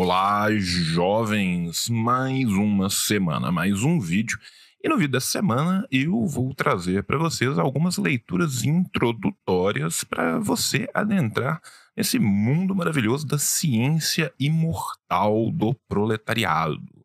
Olá, jovens! Mais uma semana, mais um vídeo. E no vídeo dessa semana eu vou trazer para vocês algumas leituras introdutórias para você adentrar nesse mundo maravilhoso da ciência imortal do proletariado.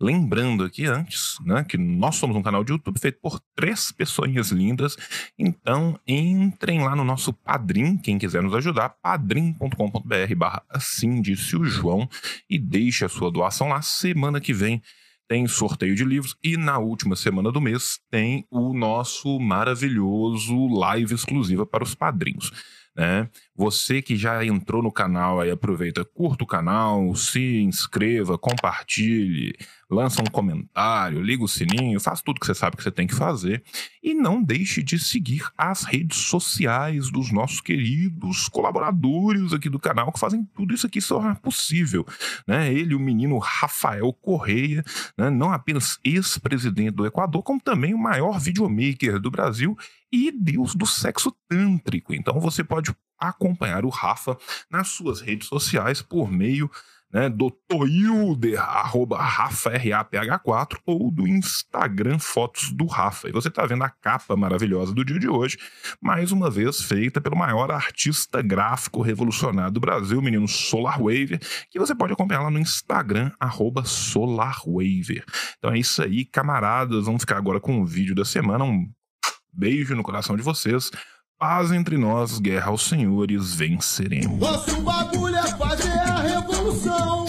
Lembrando aqui antes, né, que nós somos um canal de YouTube feito por três pessoas lindas, então entrem lá no nosso Padrim, quem quiser nos ajudar, padrim.com.br barra assim disse o João, e deixe a sua doação lá, semana que vem tem sorteio de livros e na última semana do mês tem o nosso maravilhoso live exclusiva para os padrinhos. Né? Você que já entrou no canal aí, aproveita, curta o canal, se inscreva, compartilhe, lança um comentário, liga o sininho, faz tudo que você sabe que você tem que fazer. E não deixe de seguir as redes sociais dos nossos queridos colaboradores aqui do canal que fazem tudo isso aqui ser possível. Né? Ele, o menino Rafael Correia, né? não apenas ex-presidente do Equador, como também o maior videomaker do Brasil e deus do sexo tântrico. Então você pode acompanhar o Rafa nas suas redes sociais por meio né, do Toilder, arroba RafaRAPH4, ou do Instagram Fotos do Rafa. E você está vendo a capa maravilhosa do dia de hoje, mais uma vez feita pelo maior artista gráfico revolucionário do Brasil, o menino Solarwaver, que você pode acompanhar lá no Instagram, arroba Solarwaver. Então é isso aí, camaradas, vamos ficar agora com o vídeo da semana, um Beijo no coração de vocês. Paz entre nós, guerra aos senhores, venceremos. Nosso bagulho é fazer a revolução.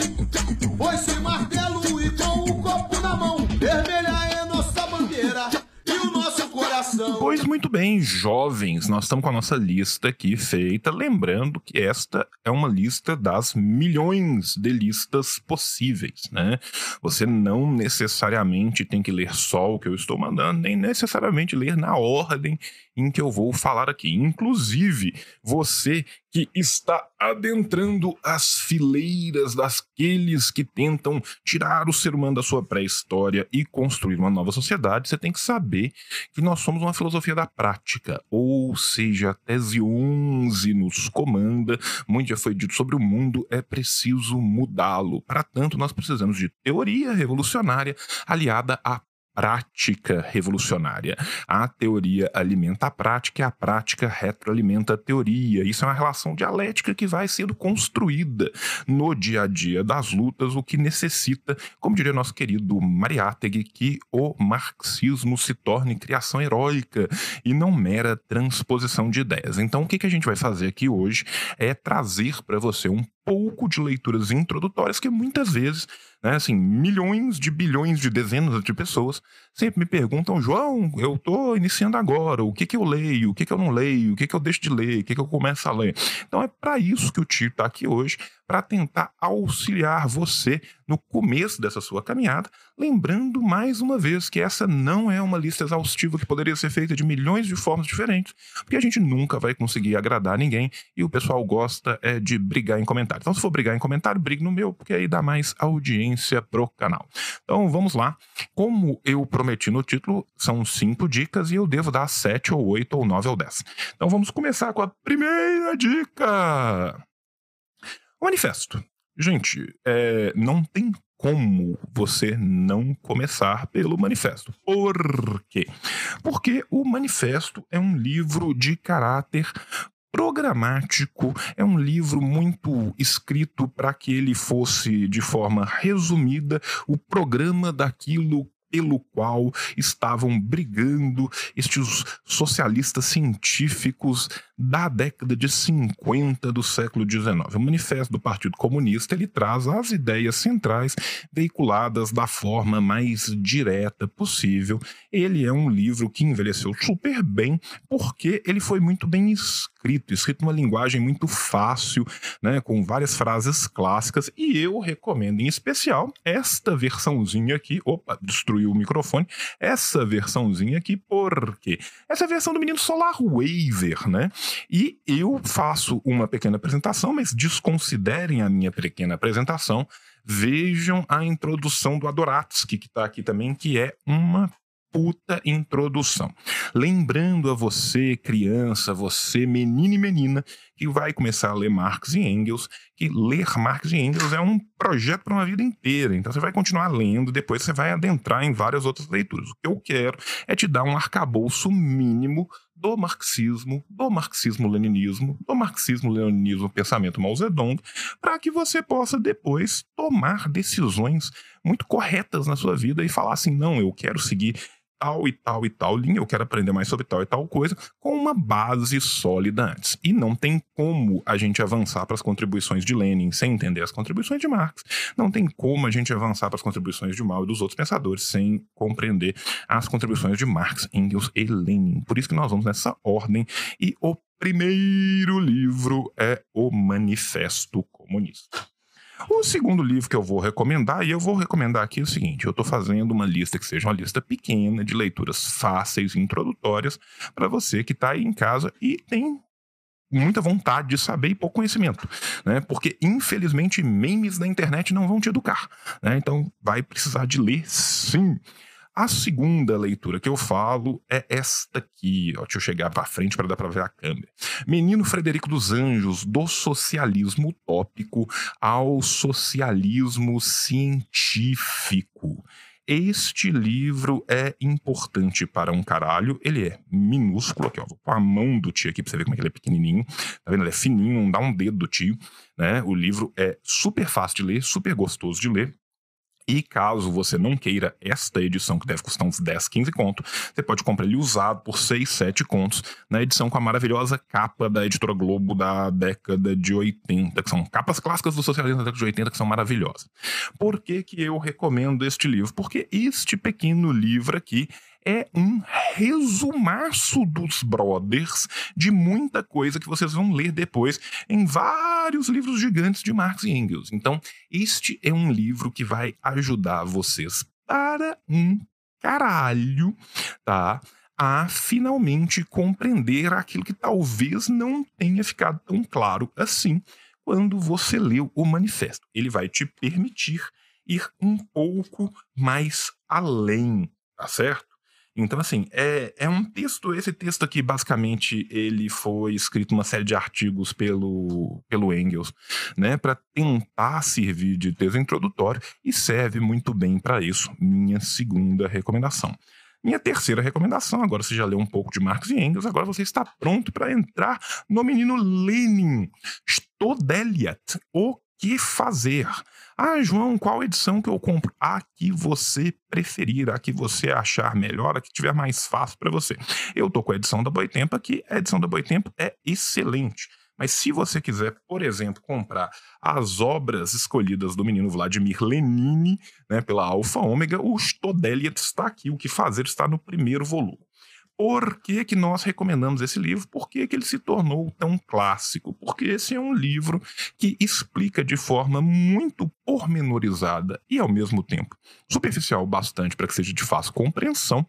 Pois sem martelo e com o copo na mão. Vermelha é nossa bandeira e o nosso coração. Pois muito bem, jovens, nós estamos com a nossa lista aqui feita. Lembrando que esta é uma lista das milhões de listas possíveis, né? Você não necessariamente tem que ler só o que eu estou mandando, nem necessariamente ler na ordem em que eu vou falar aqui. Inclusive, você que está adentrando as fileiras daqueles que tentam tirar o ser humano da sua pré-história e construir uma nova sociedade, você tem que saber que nós somos uma filosofia da prática, ou seja, a tese 11 nos comanda, muito já foi dito sobre o mundo, é preciso mudá-lo. Para tanto, nós precisamos de teoria revolucionária aliada a prática revolucionária. A teoria alimenta a prática e a prática retroalimenta a teoria. Isso é uma relação dialética que vai sendo construída no dia a dia das lutas, o que necessita, como diria nosso querido Mariátegui, que o marxismo se torne criação heróica e não mera transposição de ideias. Então, o que a gente vai fazer aqui hoje é trazer para você um pouco de leituras introdutórias que muitas vezes né? Assim, milhões de bilhões de dezenas de pessoas sempre me perguntam, João, eu estou iniciando agora, o que, que eu leio, o que, que eu não leio, o que, que eu deixo de ler, o que, que eu começo a ler. Então é para isso que o Tito está aqui hoje, para tentar auxiliar você no começo dessa sua caminhada, lembrando mais uma vez que essa não é uma lista exaustiva que poderia ser feita de milhões de formas diferentes, porque a gente nunca vai conseguir agradar ninguém e o pessoal gosta é, de brigar em comentário. Então, se for brigar em comentário, brigue no meu, porque aí dá mais audiência pro canal. Então, vamos lá. Como eu prometi no título, são cinco dicas e eu devo dar sete ou oito ou nove ou dez. Então, vamos começar com a primeira dica. O manifesto. Gente, é, não tem como você não começar pelo manifesto. Por quê? Porque o manifesto é um livro de caráter programático, é um livro muito escrito para que ele fosse, de forma resumida, o programa daquilo pelo qual estavam brigando estes socialistas científicos da década de 50 do século XIX. O Manifesto do Partido Comunista ele traz as ideias centrais veiculadas da forma mais direta possível. Ele é um livro que envelheceu super bem porque ele foi muito bem escrito, escrito numa linguagem muito fácil, né, com várias frases clássicas, e eu recomendo em especial esta versãozinha aqui. Opa, destruiu o microfone. Essa versãozinha aqui, porque essa é a versão do menino Solar Waver, né? E eu faço uma pequena apresentação, mas desconsiderem a minha pequena apresentação. Vejam a introdução do Adoratsky, que está aqui também, que é uma puta introdução. Lembrando a você, criança, você, menino e menina, que vai começar a ler Marx e Engels, que ler Marx e Engels é um projeto para uma vida inteira. Então você vai continuar lendo, depois você vai adentrar em várias outras leituras. O que eu quero é te dar um arcabouço mínimo do marxismo, do marxismo-leninismo, do marxismo-leninismo pensamento Mao Zedong, para que você possa depois tomar decisões muito corretas na sua vida e falar assim: não, eu quero seguir tal e tal e tal linha, eu quero aprender mais sobre tal e tal coisa, com uma base sólida antes. E não tem como a gente avançar para as contribuições de Lenin sem entender as contribuições de Marx. Não tem como a gente avançar para as contribuições de Mao e dos outros pensadores sem compreender as contribuições de Marx, Engels e Lenin. Por isso que nós vamos nessa ordem. E o primeiro livro é o Manifesto Comunista. O segundo livro que eu vou recomendar, e eu vou recomendar aqui o seguinte: eu estou fazendo uma lista que seja uma lista pequena de leituras fáceis e introdutórias para você que está aí em casa e tem muita vontade de saber e pouco conhecimento, né? Porque infelizmente memes da internet não vão te educar, né? Então vai precisar de ler sim. A segunda leitura que eu falo é esta aqui. Ó, deixa eu chegar para frente para dar para ver a câmera. Menino Frederico dos Anjos, do socialismo utópico ao socialismo científico. Este livro é importante para um caralho. Ele é minúsculo aqui, ó. Vou pôr a mão do tio aqui pra você ver como é que ele é pequenininho. Tá vendo? Ele é fininho, não dá um dedo do tio, né? O livro é super fácil de ler, super gostoso de ler. E caso você não queira esta edição, que deve custar uns 10, 15 contos, você pode comprar ele usado por 6, 7 contos, na edição com a maravilhosa capa da Editora Globo da década de 80, que são capas clássicas do socialismo da década de 80, que são maravilhosas. Por que, que eu recomendo este livro? Porque este pequeno livro aqui é um resumaço dos brothers de muita coisa que vocês vão ler depois em vários livros gigantes de Marx e Engels. Então, este é um livro que vai ajudar vocês para um caralho, tá? A finalmente compreender aquilo que talvez não tenha ficado tão claro assim quando você leu o manifesto. Ele vai te permitir ir um pouco mais além, tá certo? Então, assim, é, é um texto. Esse texto aqui, basicamente, ele foi escrito uma série de artigos pelo, pelo Engels, né, para tentar servir de texto introdutório e serve muito bem para isso. Minha segunda recomendação. Minha terceira recomendação, agora você já leu um pouco de Marx e Engels, agora você está pronto para entrar no menino Lenin, Stodeliat, o que fazer. Ah, João, qual edição que eu compro? A que você preferir, a que você achar melhor, a que tiver mais fácil para você. Eu tô com a edição da Boitempo aqui, a edição da Boitempo é excelente. Mas se você quiser, por exemplo, comprar as obras escolhidas do menino Vladimir Lenin, né, pela Alfa Ômega, o Stodeliat está aqui, o que fazer está no primeiro volume. Por que, que nós recomendamos esse livro? Por que, que ele se tornou tão clássico? Porque esse é um livro que explica de forma muito pormenorizada e, ao mesmo tempo, superficial bastante para que seja de fácil compreensão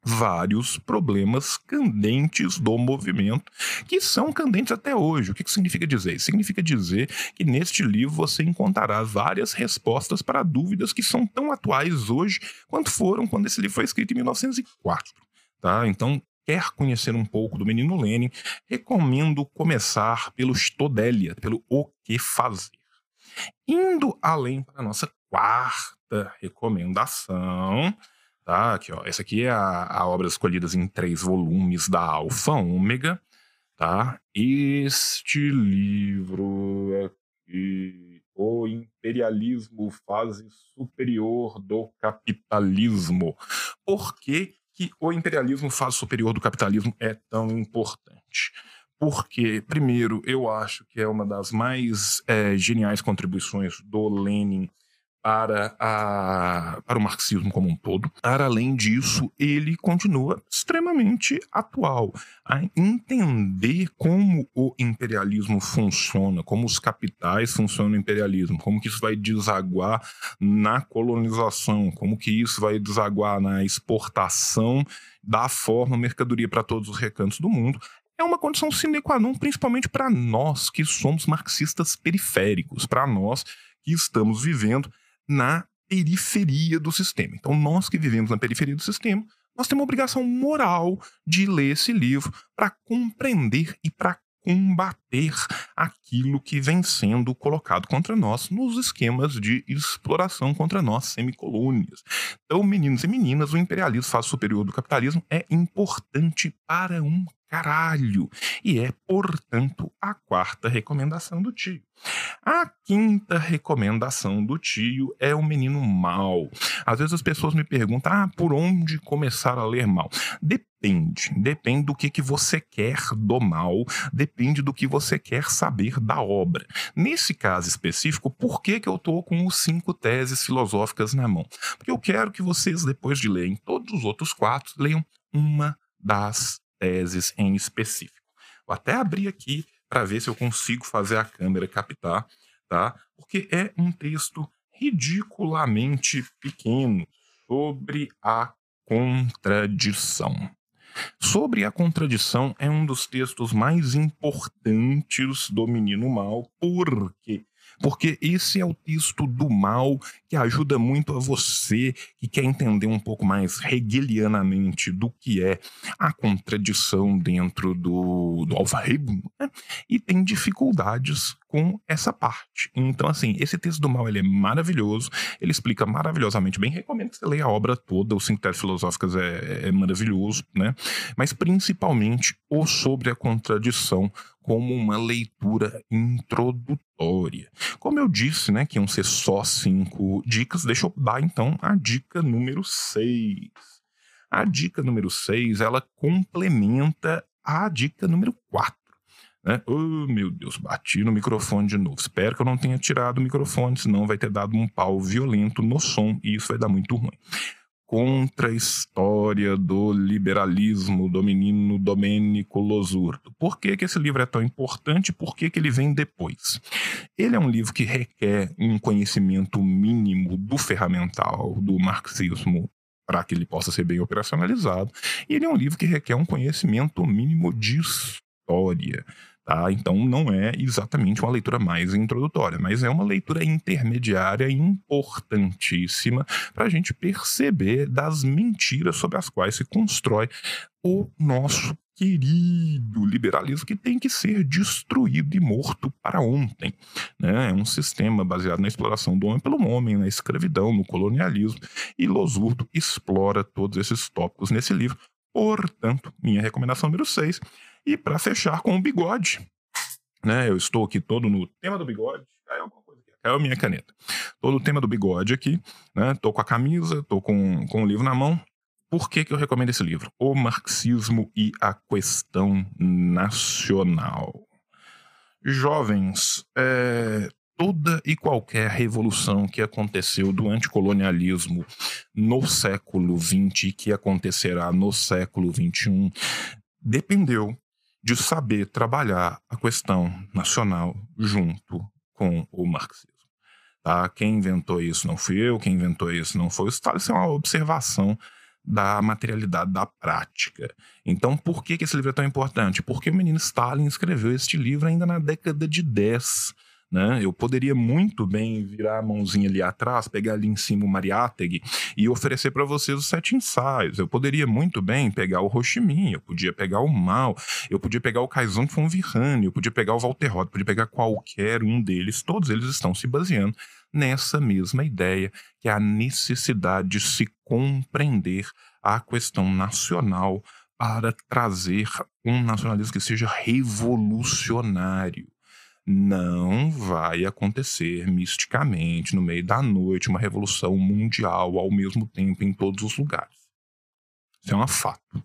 vários problemas candentes do movimento, que são candentes até hoje. O que, que significa dizer? Isso significa dizer que neste livro você encontrará várias respostas para dúvidas que são tão atuais hoje quanto foram quando esse livro foi escrito em 1904. Tá? Então, quer conhecer um pouco do menino Lenin, recomendo começar pelo Stodelia, pelo O que fazer. Indo além para a nossa quarta recomendação, tá? Aqui, ó, essa aqui é a, a obra escolhida em três volumes da Alfa Ômega, tá? Este livro aqui, O Imperialismo, fase superior do capitalismo. Por que que o imperialismo fase superior do capitalismo é tão importante. Porque, primeiro, eu acho que é uma das mais é, geniais contribuições do Lenin para, a, para o marxismo como um todo. Para além disso, ele continua extremamente atual a entender como o imperialismo funciona, como os capitais funcionam no imperialismo, como que isso vai desaguar na colonização, como que isso vai desaguar na exportação da forma mercadoria para todos os recantos do mundo, é uma condição sine qua non, principalmente para nós que somos marxistas periféricos, para nós que estamos vivendo na periferia do sistema. Então, nós que vivemos na periferia do sistema, nós temos uma obrigação moral de ler esse livro para compreender e para combater aquilo que vem sendo colocado contra nós nos esquemas de exploração contra nós, semicolônias. Então, meninos e meninas, o imperialismo fase superior do capitalismo é importante para um caralho. E é, portanto, a quarta recomendação do tio. A quinta recomendação do tio é o menino mal. Às vezes as pessoas me perguntam: ah, por onde começar a ler mal? Depende. Depende do que, que você quer do mal, depende do que você quer saber da obra. Nesse caso específico, por que, que eu estou com os cinco teses filosóficas na mão? Porque eu quero que vocês, depois de lerem todos os outros quatro, leiam uma das teses em específico. Vou até abrir aqui para ver se eu consigo fazer a câmera captar, tá? Porque é um texto ridiculamente pequeno sobre a contradição. Sobre a contradição é um dos textos mais importantes do Menino Mal, porque porque esse é o texto do mal que ajuda muito a você que quer entender um pouco mais hegelianamente do que é a contradição dentro do, do alfarismo né? e tem dificuldades com essa parte. Então, assim, esse texto do mal ele é maravilhoso, ele explica maravilhosamente bem. Recomendo que você leia a obra toda, os cinco teses filosóficas é, é maravilhoso, né? Mas principalmente o sobre a contradição como uma leitura introdutória. Como eu disse, né, que iam ser só cinco dicas, deixa eu dar então a dica número seis. A dica número seis, ela complementa a dica número quatro. Né? Oh, meu Deus, bati no microfone de novo. Espero que eu não tenha tirado o microfone, senão vai ter dado um pau violento no som e isso vai dar muito ruim contra a história do liberalismo do menino Domênico Losurdo. Por que, que esse livro é tão importante? Por que, que ele vem depois? Ele é um livro que requer um conhecimento mínimo do ferramental do marxismo para que ele possa ser bem operacionalizado. E ele é um livro que requer um conhecimento mínimo de história. Tá? Então não é exatamente uma leitura mais introdutória, mas é uma leitura intermediária importantíssima para a gente perceber das mentiras sobre as quais se constrói o nosso querido liberalismo que tem que ser destruído e morto para ontem. Né? É um sistema baseado na exploração do homem pelo homem, na escravidão, no colonialismo, e Losurdo explora todos esses tópicos nesse livro. Portanto, minha recomendação número 6 e para fechar com o bigode, né? Eu estou aqui todo no tema do bigode. Caiu alguma coisa aqui. Caiu a minha caneta. Todo o tema do bigode aqui, né? Tô com a camisa, tô com, com o livro na mão. Por que, que eu recomendo esse livro? O Marxismo e a Questão Nacional. Jovens, é, toda e qualquer revolução que aconteceu do anticolonialismo no século XX e que acontecerá no século XXI dependeu de saber trabalhar a questão nacional junto com o marxismo. Tá? Quem inventou isso não fui eu, quem inventou isso não foi o Stalin. Isso é uma observação da materialidade da prática. Então, por que, que esse livro é tão importante? Porque o menino Stalin escreveu este livro ainda na década de 10 né? Eu poderia muito bem virar a mãozinha ali atrás, pegar ali em cima o Mariátegui e oferecer para vocês os sete ensaios. Eu poderia muito bem pegar o Ho Chi Minh, eu podia pegar o Mao, eu podia pegar o Kaizan von Virrani, eu podia pegar o Walter Rott, podia pegar qualquer um deles. Todos eles estão se baseando nessa mesma ideia, que é a necessidade de se compreender a questão nacional para trazer um nacionalismo que seja revolucionário não vai acontecer misticamente no meio da noite uma revolução mundial ao mesmo tempo em todos os lugares. Isso é um fato.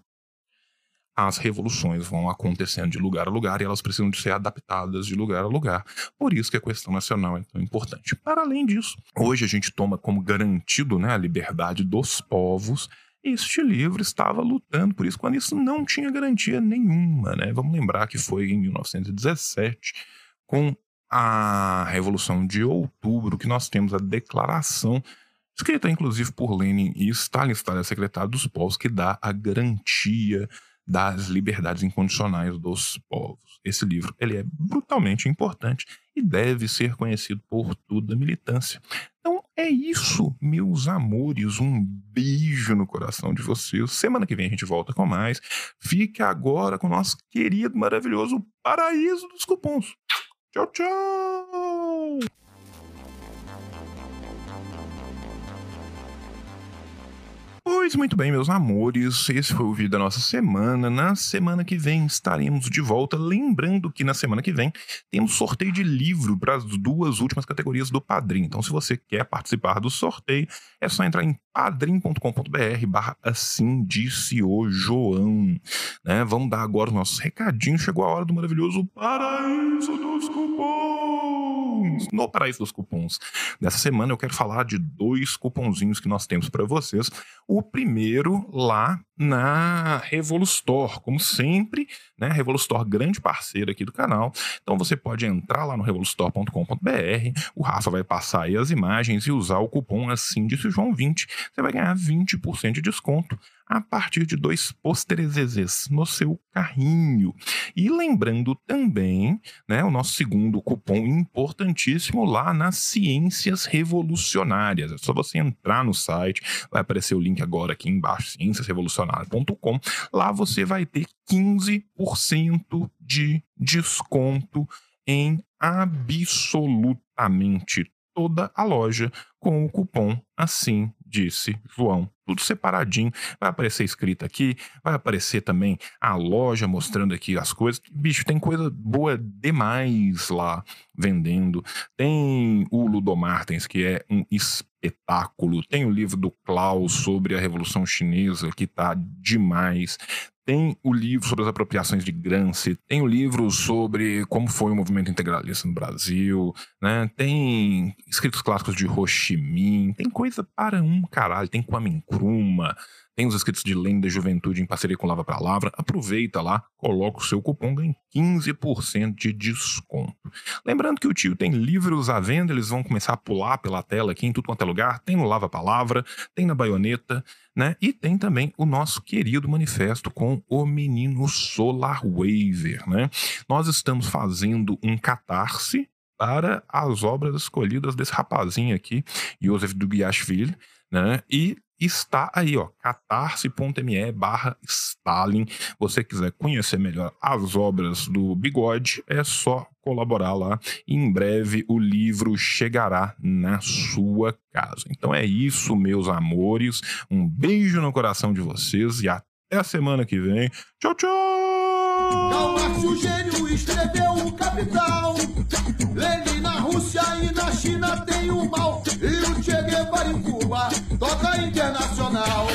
As revoluções vão acontecendo de lugar a lugar e elas precisam de ser adaptadas de lugar a lugar. Por isso que a questão nacional é tão importante. Para além disso, hoje a gente toma como garantido né, a liberdade dos povos este livro estava lutando por isso, quando isso não tinha garantia nenhuma. Né? Vamos lembrar que foi em 1917 com a Revolução de Outubro, que nós temos a declaração, escrita inclusive por Lenin e Stalin, Stalin é secretário dos povos, que dá a garantia das liberdades incondicionais dos povos. Esse livro ele é brutalmente importante e deve ser conhecido por toda a militância. Então, é isso, meus amores. Um beijo no coração de vocês. Semana que vem a gente volta com mais. Fique agora com o nosso querido, maravilhoso paraíso dos cupons. Tchau, tchau! Pois muito bem, meus amores, esse foi o vídeo da nossa semana. Na semana que vem estaremos de volta. Lembrando que na semana que vem temos sorteio de livro para as duas últimas categorias do Padrim. Então, se você quer participar do sorteio, é só entrar em padrim.com.br barra assim disse o João. Né? Vamos dar agora os nossos recadinhos. Chegou a hora do maravilhoso Paraíso dos Cupons. No Paraíso dos Cupons. Nessa semana eu quero falar de dois cupomzinhos que nós temos para vocês. O primeiro lá na Revolustor, como sempre, né? Revolustor, grande parceiro aqui do canal. Então você pode entrar lá no revolustor.com.br, o Rafa vai passar aí as imagens e usar o cupom assim disse João 20. Você vai ganhar 20% de desconto a partir de dois pôsteres no seu carrinho. E lembrando também, né, o nosso segundo cupom importantíssimo lá nas Ciências Revolucionárias. É só você entrar no site, vai aparecer o link agora aqui embaixo, cienciasrevolucionárias.com. Lá você vai ter 15% de desconto em absolutamente toda a loja com o cupom assim disse João. Tudo separadinho. Vai aparecer escrito aqui, vai aparecer também a loja mostrando aqui as coisas. Bicho, tem coisa boa demais lá vendendo. Tem o Ludomartens, que é um espetáculo. Tem o livro do Klaus sobre a Revolução Chinesa, que tá demais. Tem o livro sobre as apropriações de Gramsci, tem o livro sobre como foi o movimento integralista no Brasil, né? Tem escritos clássicos de Ho Chi Minh, tem coisa para um caralho, tem Kwame Nkrumah, tem os escritos de Lenda da Juventude em parceria com Lava Palavra. Aproveita lá, coloca o seu cupom, ganha 15% de desconto. Lembrando que o tio tem livros à venda, eles vão começar a pular pela tela aqui em tudo quanto é lugar. Tem no Lava Palavra, tem na Baioneta, né? E tem também o nosso querido manifesto com o menino Solar Waver, né? Nós estamos fazendo um catarse para as obras escolhidas desse rapazinho aqui, Joseph Dugiashvili, né? E está aí, ó, catarse.me barra Stalin. Você quiser conhecer melhor as obras do Bigode, é só colaborar lá. Em breve o livro chegará na sua casa. Então é isso, meus amores. Um beijo no coração de vocês e até a semana que vem. Tchau, tchau! Karl Marx, o gênio, escreveu o Capital. Lenin na Rússia e na China tem o mal. E o Che Guevara em Cuba toca internacional.